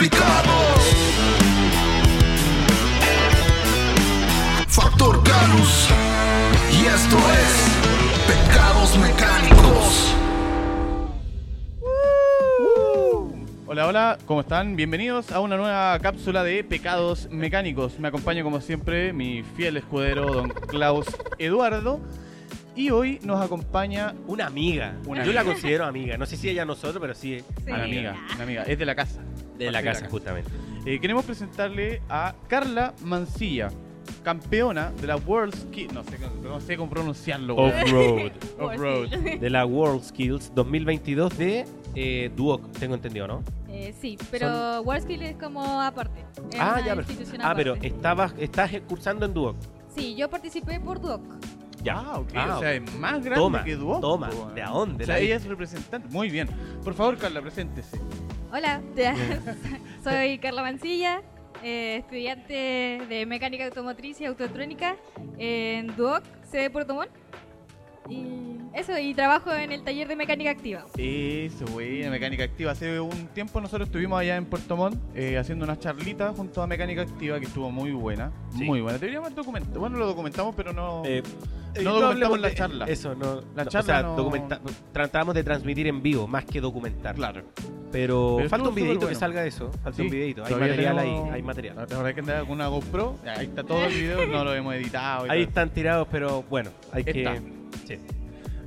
complicado. Factor Canus. Y esto es Pecados Mecánicos. Hola, hola, ¿cómo están? Bienvenidos a una nueva cápsula de Pecados Mecánicos. Me acompaña como siempre mi fiel escudero, don Klaus Eduardo. Y hoy nos acompaña Una amiga. Una Yo la amiga. considero amiga. No sé si ella a nosotros, pero sí una amiga, una amiga, es de la casa. De la casa, justamente. Eh, queremos presentarle a Carla Mancilla, campeona de la World Ski... No sé, no sé cómo pronunciarlo. Off-road. Off-road. de la World Skills 2022 de eh, Duoc, tengo entendido, ¿no? Eh, sí, pero WorldSkill es como aparte. Es ah, ya, pero, institución ah, pero estabas, estás cursando en Duoc. Sí, yo participé por Duoc. Ya. Ah, ok. Ah, o sea, es más grande Toma, que Duoc. toma. ¿De dónde? O sea, La- ella es representante. Muy bien. Por favor, Carla, preséntese. Hola, soy Carla Mancilla, eh, estudiante de mecánica automotriz y autoelectrónica en Duoc, sede de Puerto Montt. Y eso, y trabajo en el taller de mecánica activa. Eso, güey, mecánica activa. Hace un tiempo nosotros estuvimos allá en Puerto Montt eh, haciendo una charlita junto a mecánica activa que estuvo muy buena. Sí. Muy buena. Deberíamos haber documentado. Bueno, lo documentamos, pero no. Eh, No documentamos la de- charla. Eso, no. La no, charla o sea, no- documenta- tratamos de transmitir en vivo, más que documentar. claro. Pero, Pero falta un videito que salga de eso. Falta Sí, un videito. Hay material tenemos- ahí. Hay material. Ahora hay que andar con una GoPro. Ahí está todo el video, no lo hemos editado. y Ahí están tirados, pero bueno, hay Está. que. Sí.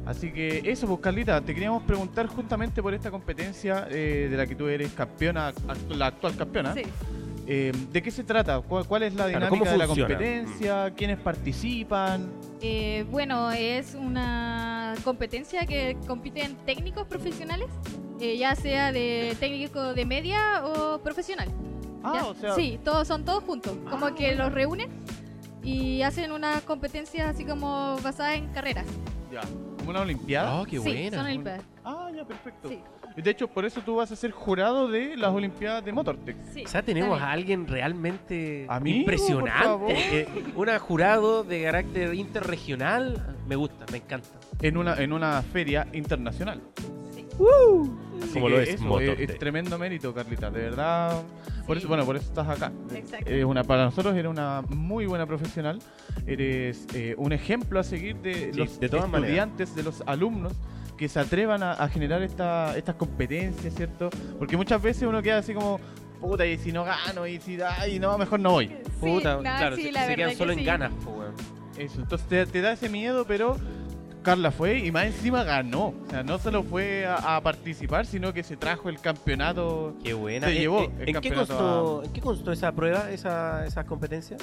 Así que eso, pues Carlita, te queríamos preguntar justamente por esta competencia eh, de la que tú eres campeona, la actual campeona. Sí. Eh, ¿De qué se trata? ¿Cuál, cuál es la dinámica ¿cómo de la competencia? ¿Quiénes participan? Eh, bueno, es una competencia que compiten técnicos profesionales, eh, ya sea de técnico de media o profesional. Ah, ¿ya? o sea, Sí, todos son todos juntos, como Ah, que bueno. los reúnen y hacen una competencia así como basada en carreras. ya, como una olimpiada. Oh, qué sí, buena. son olimpiadas. Ah, ya, perfecto. Sí, De hecho, por eso tú vas a ser jurado de las olimpiadas de Motortech. sí. O sea, tenemos a alguien realmente Amigo, impresionante. Eh, una jurado de carácter interregional. Me gusta, me encanta. En una, en una feria internacional. Así Como lo es eso, Motortech. es tremendo mérito, Carlita, de verdad. Por eso, bueno, por eso estás acá. Eres una, para nosotros eres una muy buena profesional. Eres eh, un ejemplo a seguir de Sí, los de todas maneras. estudiantes, de los alumnos que se atrevan a, a generar esta, estas competencias, ¿cierto? Porque muchas veces uno queda así como, puta, y si no gano, y si, ay, no, mejor no voy. Sí, Puta, no, claro, sí, se, la se quedan que solo en sí. ganas, weón. Eso, entonces te, te da ese miedo, pero Carla fue y más encima ganó. O sea, no solo fue a, a participar, sino que se trajo el campeonato. Qué buena. Se Eh, llevó eh, el ¿en, qué campeonato constó, ¿En qué constó esa prueba, esa, esa competencia?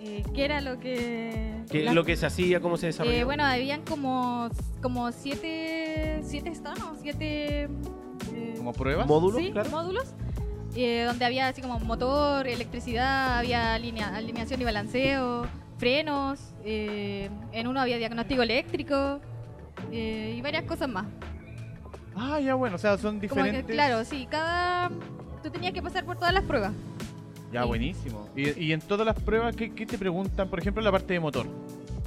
Eh, ¿Qué era lo que...? ¿Qué, la- ¿Lo que se hacía? ¿Cómo se desarrolló? Eh, bueno, habían como, como siete, siete ¿no? siete... eh, Como pruebas. módulos, sí, claro. módulos, eh, donde había así como motor, electricidad, había alinea- alineación y balanceo, frenos, eh, en uno había diagnóstico eléctrico eh, y varias cosas más. Ah, ya bueno, o sea, son Como que, diferentes. claro, sí, cada... Tú tenías que pasar por todas las pruebas. Ya, Sí. buenísimo. Y, y en todas las pruebas, ¿qué, qué te preguntan? Por ejemplo, la parte de motor.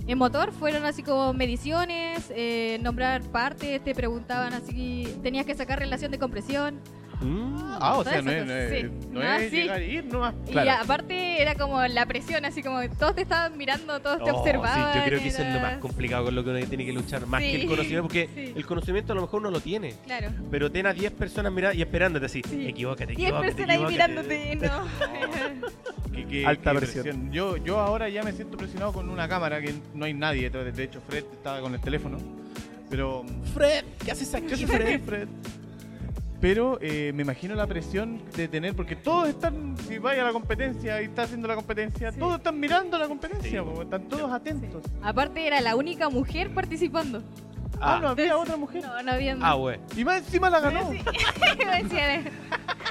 En motor fueron así como mediciones, eh, nombrar partes, te preguntaban así, tenías que sacar relación de compresión. Mm. Ah, o sea, no es, no es, sí. no Ah, es sí. llegar y ir nomás. Claro. Y aparte era como la presión, así como todos te estaban mirando, todos te observaban. sí, yo creo que eso es lo más complicado con lo que uno tiene que luchar, más que el conocimiento, porque sí. el conocimiento a lo mejor uno lo tiene, Claro. pero ten a 10 personas mirando y esperándote así, Sí. equivócate, equivócate, personas ahí mirándote, no. Qué- qué- Alta qué presión. Yo, yo ahora ya me siento presionado con una cámara que no hay nadie detrás. De hecho, Fred estaba con el teléfono. Pero. Fred, ¿qué haces aquí, ¿Qué haces aquí, Fred? Pero eh, me imagino la presión de tener, porque todos están, si vaya a la competencia y está haciendo la competencia, Sí. todos están mirando la competencia, Sí. po, están todos atentos. Aparte era la única mujer participando. Ah, no había otra mujer. No, no había ah, güey. Y más encima la ganó. Sí. Me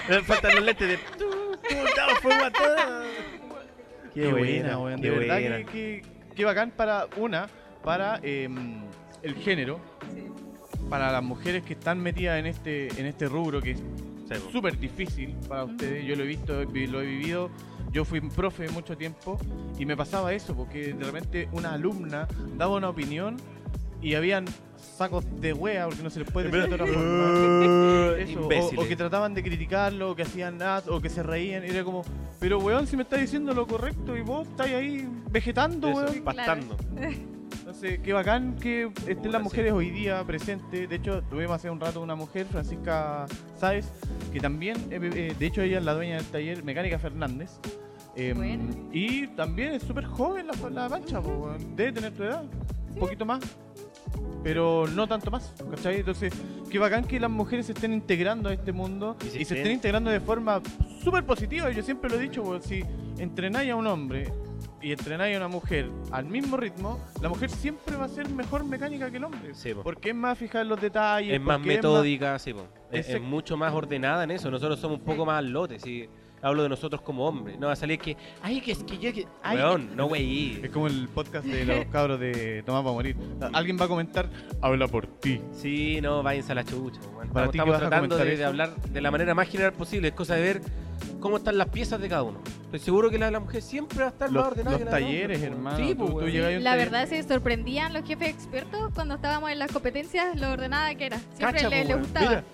Me faltan los lentes de... Tú, tú, dame fuego a todas. Qué buena, weón. qué De verdad buena. que, que- que bacán para una, para eh, el género, para las mujeres que están metidas en este, en este rubro que es súper difícil para ustedes. Yo lo he visto, vi- lo he vivido. Yo fui profe mucho tiempo y me pasaba eso, porque de repente una alumna daba una opinión y habían sacos de wea, porque no se les puede decir de otra forma. Eso, o, imbéciles. o que trataban de criticarlo, o que hacían nada, o que se reían, y era como, pero weón, si me estás diciendo lo correcto y vos estás ahí vegetando, Eso, weón. pastando. Entonces, qué bacán que estén las mujeres hoy día presentes. De hecho, tuvimos hace un rato una mujer, Francisca Sáez, que también, eh, eh, de hecho, ella es la dueña del taller Mecánica Fernández. Eh, Bueno. Y también es súper joven la, la po, weón. debe tener tu edad, un poquito más, pero no tanto más, ¿cachai? Entonces, qué bacán que las mujeres se estén integrando a este mundo Y y se se, estén- integrando de forma súper positiva. Yo siempre lo he dicho, si entrenáis a un hombre y entrenáis a una mujer al mismo ritmo, la mujer siempre va a ser mejor mecánica que el hombre. Sí, po. Porque es más fija en los detalles. es más metódica, sí, po. Es, es Exacto. mucho más ordenada en eso. Nosotros somos un poco más al lote, sí. Hablo de nosotros como hombres. No va a salir que, ay, que es que yo que. Ay, Weón, no wey. Es como el podcast de los cabros de Tomás va a morir. Alguien va a comentar, habla por ti. Sí, no, váyanse a la chucha. Para Estamos, ti estamos vas tratando de, de hablar de la manera más general posible. Es cosa de ver cómo están las piezas de cada uno. Estoy seguro que la de la mujer siempre va a estar más Los, ordenada los que la talleres, weón. hermano. Sí, pues, tú La taller- verdad se sorprendían los jefes expertos cuando estábamos en las competencias lo ordenada que era. Siempre Cacha, le, po, le weón. gustaba. Mira,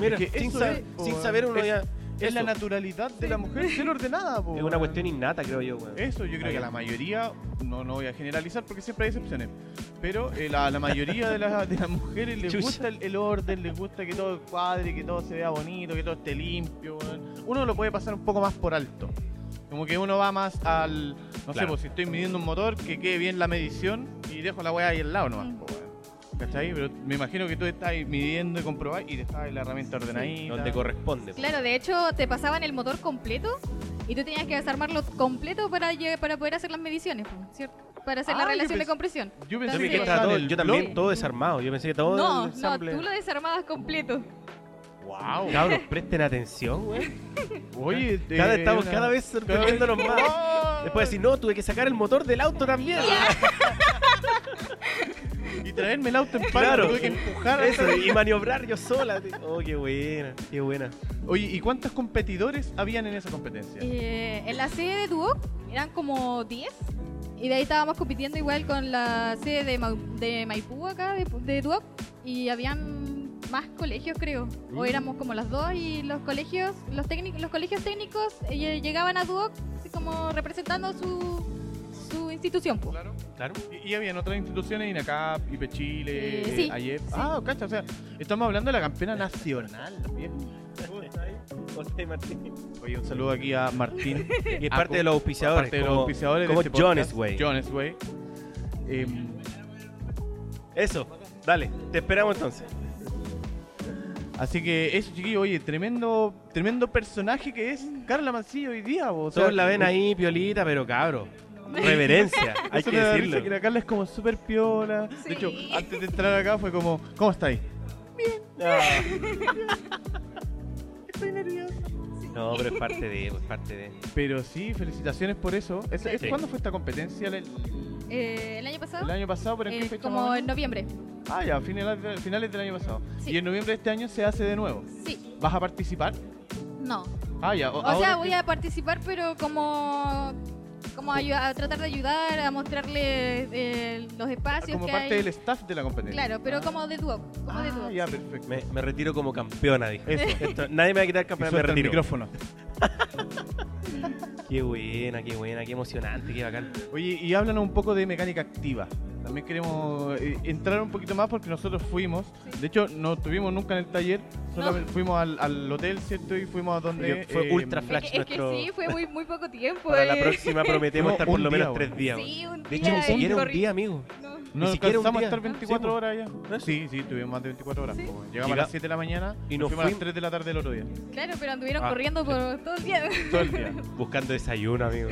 mira, Es que sin, es, po, saber uno Es- ya. Es la naturalidad de la mujer ser ordenada, po, Es una cuestión innata, creo yo, weón. Eso, yo creo que la mayoría, no, no voy a generalizar porque siempre hay excepciones, pero eh, la, la mayoría de, las de las mujeres les Chucha. gusta el, el orden, les gusta que todo cuadre, que todo se vea bonito, que todo esté limpio. Uno lo puede pasar un poco más por alto. Como que uno va más al, no sé, Claro. pues si estoy midiendo un motor, que quede bien la medición y dejo la weá ahí al lado nomás. Mm. ¿Cachai? Pero me imagino que tú estás midiendo y comprobás y dejas la herramienta ordenadita. Donde corresponde. po. Claro, de hecho te pasaban el motor completo y tú tenías que desarmarlo completo para, para poder hacer las mediciones, ¿cierto? Para hacer Ah, la relación de compresión. Yo pensé pensé que Entonces- estaba todo- yo también, todo desarmado. Yo pensé que todo No, no, tú lo desarmabas completo. Wow. Cabros, presten atención, güey. Oye, Cada, estamos una- cada vez sorprendiéndonos más. ¡Oh! Después decir, no, tuve que sacar el motor del auto también. Y traerme el auto en paro, Claro. tuve que empujar a Eso, y maniobrar yo sola. tío. Oh, qué buena, qué buena. Oye, ¿y cuántos competidores habían en esa competencia? Eh, en la sede de Duoc eran como 10 y de ahí estábamos compitiendo igual con la sede de, Maipú acá, de, de Duoc y habían más colegios creo, o Mm. éramos como las dos y los colegios, los técnicos, los colegios técnicos eh, llegaban a Duoc como representando su, su institución. po. Claro. Claro. Y, y habían otras instituciones, INACAP, IPE Chile, Eh, sí, AYEP. sí. Ah, cacha, o sea, estamos hablando de la campeona nacional. José Martín. Oye, un saludo aquí a Martín. Y es Ah, parte de los auspiciadores. Parte de los como- auspiciadores como de este Jones, güey. Jones Way. Em, Eso, dale, te esperamos entonces. Así que eso, chiquillo, oye, tremendo, tremendo personaje que es Carla Mancillo hoy día. O sea, Todos la ven ahí, piolita, pero cabro. Reverencia, hay Eso que me da risa decirlo. que la Carla es como súper piola. Sí. De hecho, antes de entrar acá fue como, ¿cómo estáis? Ah. No, pero es parte de, es parte de. Pero sí, felicitaciones por eso. ¿Es, es- Sí. ¿Cuándo fue esta competencia? ¿El, Eh, el año pasado, el año pasado? ¿Pero en qué eh, fecha? como más o en menos? noviembre. Ah, ya, finales, finales del año pasado. Sí. Y en noviembre de este año se hace de nuevo. Sí, ¿Vas a participar? no. Ah, ya. O sea, voy a participar, pero como como a tratar de ayudar, a mostrarle eh, los espacios Como que parte hay. del staff de la competencia. Claro, pero como de dúo. Como de Ah, dúo. ya, sí. perfecto. Me, me retiro como campeona, dije. Eso. Esto- nadie me va a quitar Y campeonato, me suelta el retiro. micrófono. Qué buena, qué buena, qué emocionante, qué bacán. Oye, y háblanos un poco de mecánica activa. También queremos eh, entrar un poquito más porque nosotros fuimos. De hecho, no estuvimos nunca en el taller. Solamente fuimos al, al hotel, ¿cierto? Y fuimos a donde. Fue eh, ultra Es flash es que nuestro. sí, fue muy, muy poco tiempo. Para la eh. próxima prometemos estar por lo día, menos tres días. Sí, un De hecho, día ni siquiera un día, amigo. No. No Ni siquiera un alcanzamos a día. estar Sí, 24 po. horas ya. Eso. Sí, sí, tuvimos más de 24 horas. Sí. Llegamos a las 7 de la mañana y nos nos fuimos a las fuimos- 3 de la tarde el otro día. Claro, pero anduvieron Ah. corriendo por todo el día. Todo el día. Buscando desayuno, amigo.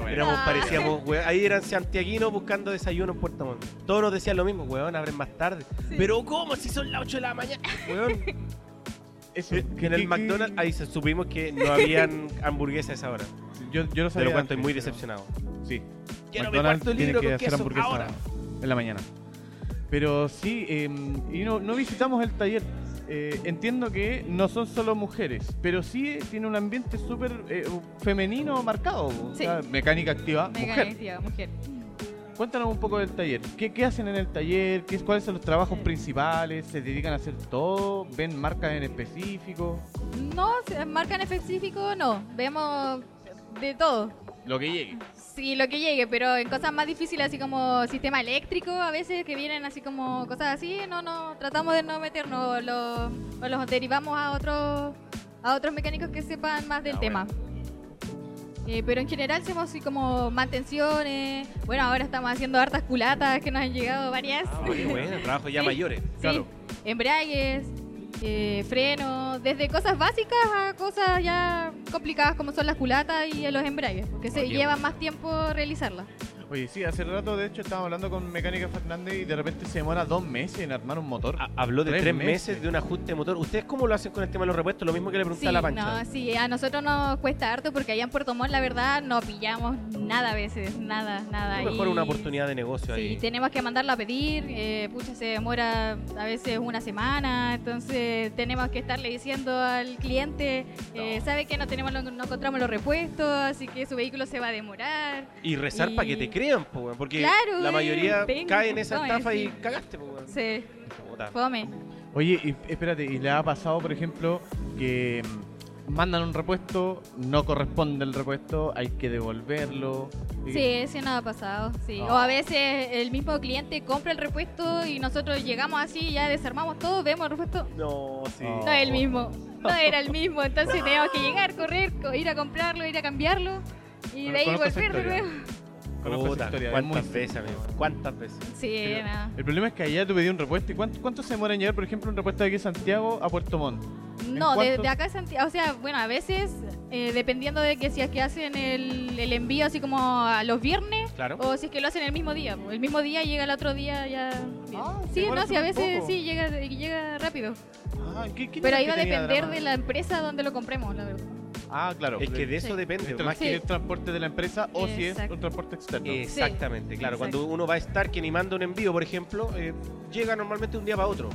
No, Éramos, parecíamos, ahí eran santiaguinos buscando desayuno en Puerto Montt. Todos nos decían lo mismo, weón, abren más tarde. Sí. Pero ¿cómo? Si son las 8 de la mañana. Weón, Eso, que en el McDonald's ahí se supimos que no habían hamburguesas a esa hora. Yo, yo lo De sabía lo cual estoy muy decepcionado. Sí. Quiero McDonald's tiene libro que hacer queso hamburguesa ahora. en la mañana. Pero sí, eh, y no, no visitamos el taller. Eh, entiendo que no son solo mujeres, pero sí eh, tiene un ambiente súper eh, femenino marcado. o Sí. sea, mecánica activa, mujer. activa, mujer. Cuéntanos un poco del taller. ¿Qué, qué hacen en el taller? ¿Qué, ¿Cuáles son los trabajos principales? ¿Se dedican a hacer todo? ¿Ven marcas en específico? No, marca en específico no. Vemos de todo. Lo que llegue. Sí, lo que llegue, pero en cosas más difíciles, así como sistema eléctrico, a veces que vienen así como cosas así, no, no, tratamos de no meternos, lo- o los derivamos a otros, a otros mecánicos que sepan más del Ah, tema. Eh, pero en general hacemos así como mantenciones. Bueno, ahora estamos haciendo hartas culatas que nos han llegado varias. Ah, qué bueno, trabajo ya Sí. mayores. Sí, Claro. embragues, eh, frenos, desde cosas básicas a cosas ya complicadas como son las culatas y los embragues, porque se qué lleva más tiempo realizarlas. Oye, sí, hace rato de hecho estábamos hablando con Mecánica Fernández y de repente se demora dos meses en armar un motor. Ha- Habló de Tres tres, meses. meses. de un ajuste de motor. ¿Ustedes cómo lo hacen con el tema de los repuestos? Lo mismo que le pregunté Sí, a la pancha. no, sí, a nosotros nos cuesta harto porque allá en Puerto Montt la verdad no pillamos nada a veces, nada, nada. Lo mejor y- una oportunidad de negocio Sí, ahí. tenemos que mandarlo a pedir, eh, pucha, se demora a veces una semana, entonces tenemos que estarle diciendo al cliente, eh, sabe que no tenemos no encontramos los repuestos, así que su vehículo se va a demorar. Y rezar Y- para que te crean, po, weón, porque Claro, la mayoría ven, cae en esa estafa sí. y cagaste, po, weón. Sí, Puta. fome. Oye, y, espérate, ¿y le ha pasado, por ejemplo, que mm, mandan un repuesto, no corresponde el repuesto, hay que devolverlo? y- Sí, sí nos ha pasado, sí. Ah. O a veces el mismo cliente compra el repuesto y nosotros llegamos así, ya desarmamos todo, vemos el repuesto, No, sí. Oh. no es el mismo, no era el mismo, entonces teníamos que llegar, correr, co- ir a comprarlo, ir a cambiarlo y de ahí Conozco esa volver de historia. nuevo. Conozco esa Puta, historia, es ¿Cuántas veces, amigo? ¿Cuántas veces? Sí, Pero no. El problema es que allá tú pedí un repuesto y ¿cuánto, cuánto se demora en llegar, por ejemplo, un repuesto de aquí de Santiago a Puerto Montt? No, de, de acá a Santiago, o sea, bueno, a veces, eh, dependiendo de que si es que hacen el, el envío así como a los viernes, Claro. o si es que lo hacen el mismo día. El mismo día llega el otro día ya. bien. Ah, sí, no, sí, a veces poco. sí llega, llega rápido. Ah, ¿qué- qué Pero ahí va a depender de la empresa donde lo compremos, la verdad. Ah, claro. Es que de eso Sí. depende. el, Más si que es transporte de la empresa o si es un transporte externo. Exactamente, claro. exacto. Cuando uno va a estar quien y manda un envío, por ejemplo, eh, llega normalmente un día para otro.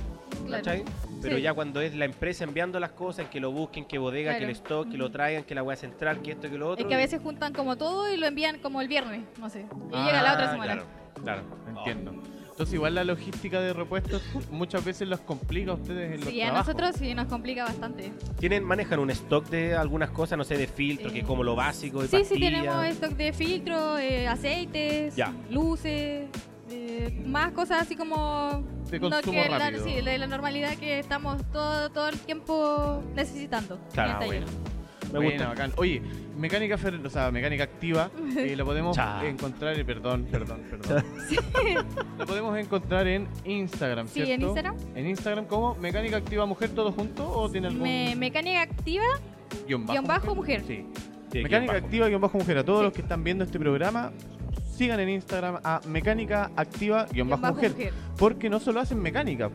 Claro. ¿Cachai? Pero Sí. ya cuando es la empresa enviando las cosas, que lo busquen, que bodega, que el stock, que lo traigan, que la hueá central, que esto, que lo otro. Es que a veces juntan como todo y lo envían como el viernes, no sé. Y Ah, llega la otra semana. Claro, claro. Entiendo. Entonces igual la logística de repuestos muchas veces los complica a ustedes en los Sí, a trabajos. nosotros sí nos complica bastante. ¿Tienen, manejan un stock de algunas cosas, no sé, de filtro, que Eh, es como lo básico, de Sí, sí, pastillas? tenemos stock de filtro, eh, aceites, Ya. luces, eh, más cosas así como... De no consumo que la- rápido. sí, de la normalidad que estamos todo, todo el tiempo necesitando. Claro, en el taller. bueno. Me Buena, gusta. bacán. Oye, mecánica fer- o sea, mecánica activa, eh, lo podemos encontrar, eh, perdón, perdón, perdón. Lo podemos encontrar en Instagram, Sí, ¿cierto? en Instagram. En Instagram como mecánica activa mujer todo junto o tiene algún Me- mecánica activa, guion bajo, guion bajo mujer. Sí. Sí, Mecánica activa guion bajo mujer. A todos Sí. los que están viendo este programa, sigan en Instagram a mecánica activa guion guion bajo bajo mujer. mujer. Porque no solo hacen mecánica.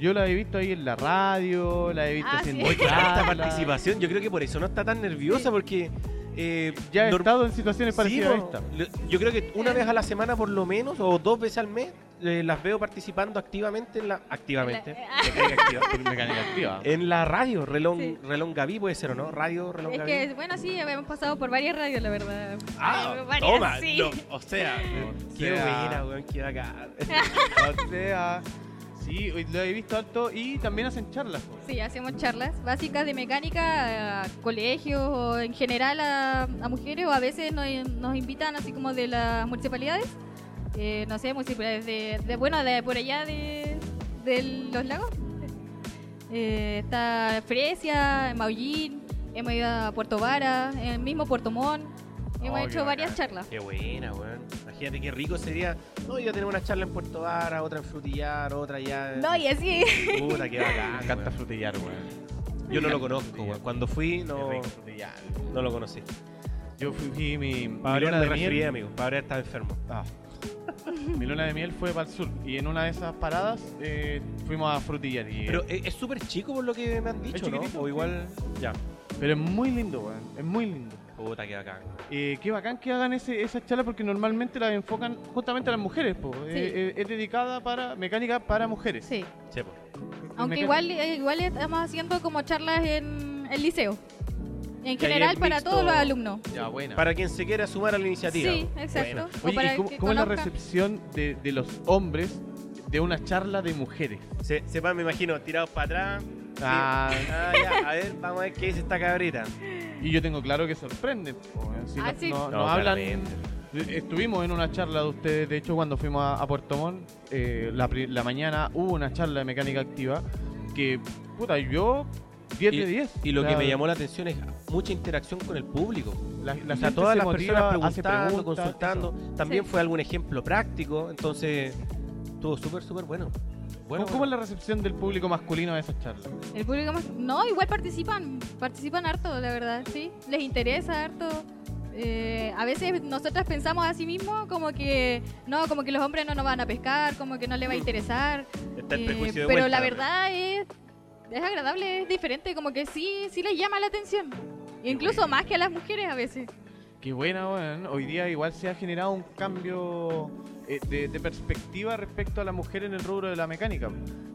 Yo la he visto ahí en la radio, la he visto Ah, haciendo sí. Oye, esta participación, yo creo que por eso no está tan nerviosa, Sí. porque... eh, Ya he estado en situaciones Sí, parecidas a esta. Yo creo que una vez a la semana por lo menos, o dos veces al mes, eh, las veo participando activamente en la... Activamente. En la- mecánica activa. En la radio, Relón, Sí. Relón Gaví puede ser, ¿o no? Radio Relón Es Gaví. que, bueno, sí, hemos pasado por varias radios, la verdad. Ah, Eh, varias, toma, sí. no, o sea, qué sea. buena, weón, qué bacán. O sea, sí, lo he visto alto y también hacen charlas. Sí, hacemos charlas básicas de mecánica a colegios o en general a, mujeres o a veces nos, invitan así como de las municipalidades, eh, no sé, municipalidades de, bueno, de por allá de, de los lagos. Eh, está Fresia, Maullín, hemos ido a Puerto Vara, el mismo Puerto Montt, hemos Oh, hecho varias bacán. charlas. Qué buena, weón. Imagínate qué rico sería. No, yo tener una charla en Puerto Vara, otra en Frutillar, otra allá. No, y así. Puta, qué bacán. Me encanta weón. frutillar, weón. Yo no lo conozco, weón. Cuando fui, no, no lo conocí. Yo fui, fui mi, me de resfrié, miel. amigo. Enfermo. Ah. Mi luna de miel fue para el sur y en una de esas paradas eh, fuimos a frutillar. Y, Pero es es súper chico por lo que me han dicho, O sí. igual. Ya. pero es muy lindo, weón. Es muy lindo. Puta, qué bacán. Eh, qué bacán que hagan ese, esa charla porque normalmente la enfocan justamente a las mujeres. Po. Eh, eh, es dedicada para mecánica para mujeres. Sí. Aunque igual, igual estamos haciendo como charlas en el liceo. En general, para mixto. todos los alumnos. Ya, buena. Para quien se quiera sumar a la iniciativa. Sí, exacto. Oye, para ¿y cómo, es la recepción de, de los hombres de una charla de mujeres? Se, se van, me imagino, tirados para atrás. Ah, Ah, ya, a ver, vamos a ver qué dice esta cabrita. Y yo tengo claro que sorprenden. Si Ah, no, sí. no- No, nos hablan. claramente. Estuvimos en una charla de ustedes, de hecho, cuando fuimos a, a Puerto Montt, eh, la, pri- la mañana hubo una charla de mecánica activa que, puta, yo 10 de 10. Y lo O que me llamó la atención es mucha interacción con el público. la, la o sea, gente todas se las motiva, personas hace preguntando, preguntas, consultando. También Sí. fue algún ejemplo práctico, entonces estuvo súper, súper bueno. Bueno, ¿Cómo, cómo es la recepción del público masculino a esas charlas? El público más... No, igual participan, participan harto, la verdad, sí. Les interesa harto. Eh, a veces nosotras pensamos a sí mismos como que no, como que los hombres no nos van a pescar, como que no les va a interesar. Está el Eh, prejuicio de pero vuelta. la verdad es, es agradable, es diferente, como que sí, sí les llama la atención. Incluso más que a las mujeres a veces. Qué buena, weón. Hoy día igual se ha generado un cambio de, de perspectiva respecto a la mujer en el rubro de la mecánica.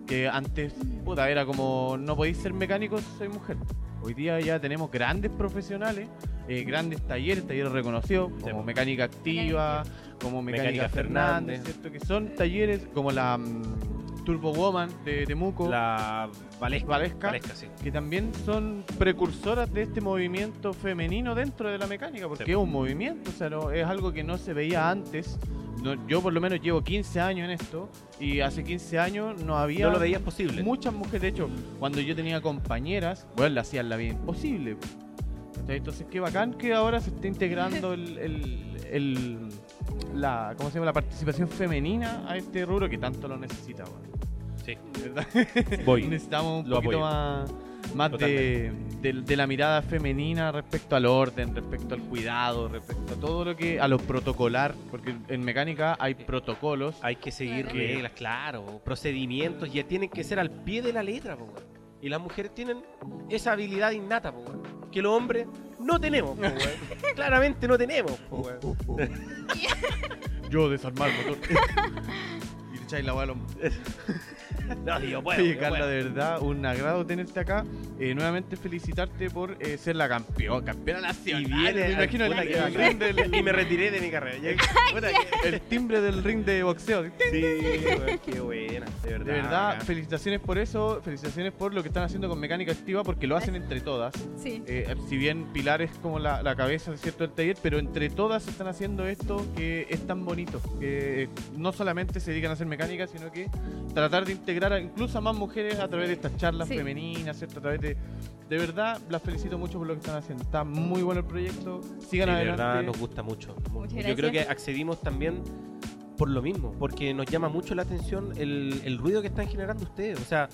Que antes, puta, era como, no podéis ser mecánico si soy mujer. Hoy día ya tenemos grandes profesionales, eh, grandes talleres, talleres reconocidos, como. Mecánica Activa, como Mecánica, Mecánica Fernández, Fernández. ¿cierto? Que son talleres como la mm, Turbo Woman de Temuco, La Valesca. Valesca, Valesca, sí. que también son precursoras de este movimiento femenino dentro de la mecánica, porque Sí. es un movimiento, o sea, no- es algo que no se veía antes. No, yo por lo menos llevo 15 años en esto y hace 15 años no había No lo veías posible. muchas mujeres. De hecho, cuando yo tenía compañeras, bueno, le hacían la vida imposible. Entonces, qué bacán que ahora se esté integrando el, el- el- la, ¿cómo se llama? la participación femenina a este rubro que tanto lo necesita. weón. Sí. ¿Verdad? Voy. Necesitamos un Lo poquito apoyo. más, más de, de- de la mirada femenina respecto al orden, respecto al cuidado, respecto a todo lo que. a lo protocolar, porque en mecánica hay protocolos. Hay que seguir Claro. reglas, claro, procedimientos, ya tienen que ser al pie de la letra, po. Y las mujeres tienen esa habilidad innata, po, que los hombres no tenemos, po. Claramente no tenemos. Yo desarmar el motor. y echáis la hombro. No, puedo, Oye, Carla, puedo. de verdad, un agrado tenerte acá. Eh, nuevamente felicitarte por eh, ser la campeón, campeona nacional. Y viene, me imagino el, el ring del- Y me retiré de mi carrera. Que- el timbre del ring de boxeo. Sí, qué buena, de verdad. De verdad, felicitaciones por eso, felicitaciones por lo que están haciendo con Mecánica Activa, porque lo hacen entre todas. Sí. Eh, si bien Pilar es como la, la cabeza ¿cierto? del taller, pero entre todas están haciendo esto que es tan bonito, que eh, no solamente se dedican a hacer mecánica, sino que tratar de integrar a- incluso a más mujeres a través de estas charlas Sí. femeninas, ¿cierto? A través de... De verdad, las felicito mucho por lo que están haciendo. Está muy bueno el proyecto. Sigan Sí, de adelante. verdad nos gusta mucho. Muchas Yo creo que accedimos también por lo mismo, porque nos llama mucho la atención el, el ruido que están generando ustedes. O sea,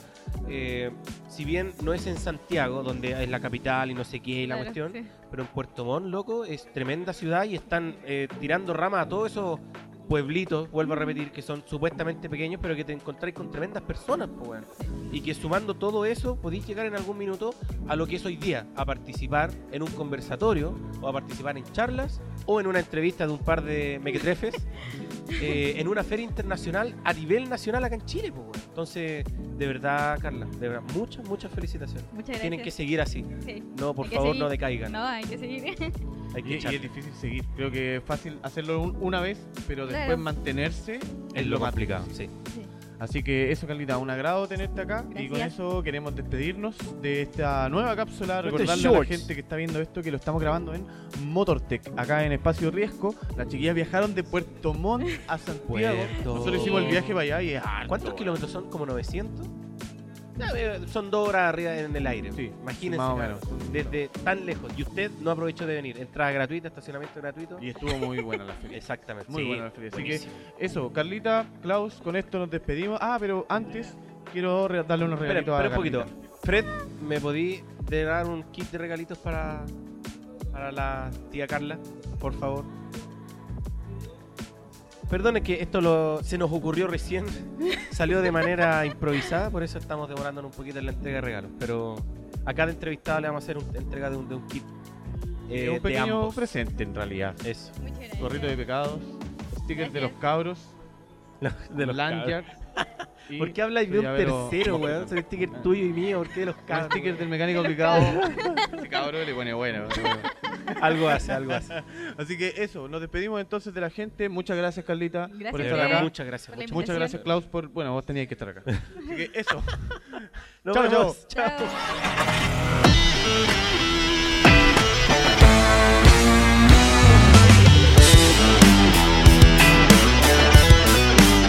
eh, si bien no es en Santiago, donde es la capital y no sé qué y la Claro, cuestión, sí. pero en Puerto Montt, loco, es tremenda ciudad y están eh, tirando rama a todos esos pueblitos, vuelvo a repetir, que son supuestamente pequeños, pero que te encontráis con tremendas personas, weón. Y que sumando todo eso, podéis llegar en algún minuto a lo que es hoy día, a participar en un conversatorio, o a participar en charlas, o en una entrevista de un par de mequetrefes, eh, en una feria internacional a nivel nacional acá en Chile, po, weón. Entonces, de verdad, Carla, de verdad, muchas, muchas felicitaciones. Muchas gracias. Tienen que seguir así. Sí. No, por Hay favor, no decaigan. No, hay que seguir. Hay Y, que y echar. es difícil seguir. Creo que es fácil hacerlo un- una vez, pero después Claro. mantenerse Es lo más complicado, difícil. sí. Sí. Así que eso, Carlita, un agrado tenerte acá. Y con eso queremos despedirnos de esta nueva cápsula. Este Recordarle a la gente que está viendo esto que lo estamos grabando en Motortech, acá en Espacio Riesgo. Las chiquillas viajaron de Puerto Montt a Santiago. Puerto. Nosotros hicimos el viaje para allá y es harto, ¿Cuántos kilómetros son? ¿Como 900? Eh, Son dos horas arriba en el aire. Sí, Imagínense. más o menos. Desde tan lejos. Y usted no aprovechó de venir. Entrada gratuita, estacionamiento gratuito. Y estuvo muy buena la feria. Exactamente. Muy sí, buena la feria. Así que eso, Carlita, Klaus, con esto nos despedimos. Ah, pero antes quiero darle unos Espera, regalitos espera a un poquito. Fred, ¿me podí dar un kit de regalitos para, para la tía Carla? Por favor. Perdone que esto lo, se nos ocurrió recién, salió de manera improvisada, por eso estamos demorándonos un poquito en la entrega de regalos. Pero a cada entrevistado le vamos a hacer una entrega de un, de un kit. eh, Es un de pequeño ambos. presente en realidad. Eso. Gorrito de pecados, stickers de los cabros, de los lanyard ¿Por qué habláis de un tercero, weón? Soy sticker tuyo y mío, ¿por qué de los cabros? sticker del mecánico aplicado. Ese cabrón le pone bueno. le pone bueno. Algo hace, algo hace. Así que eso, nos despedimos entonces de la gente. Muchas gracias, Carlita, Gracias por estar acá. muchas gracias. Muchas- gracias, Klaus, por. Bueno, vos tenías que estar acá. Así que eso. Nos Chao, vemos. Chao.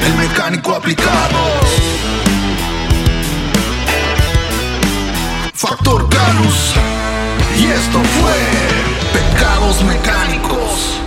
El mecánico aplicado. Factor Canus. Y esto fue pecados mecánicos.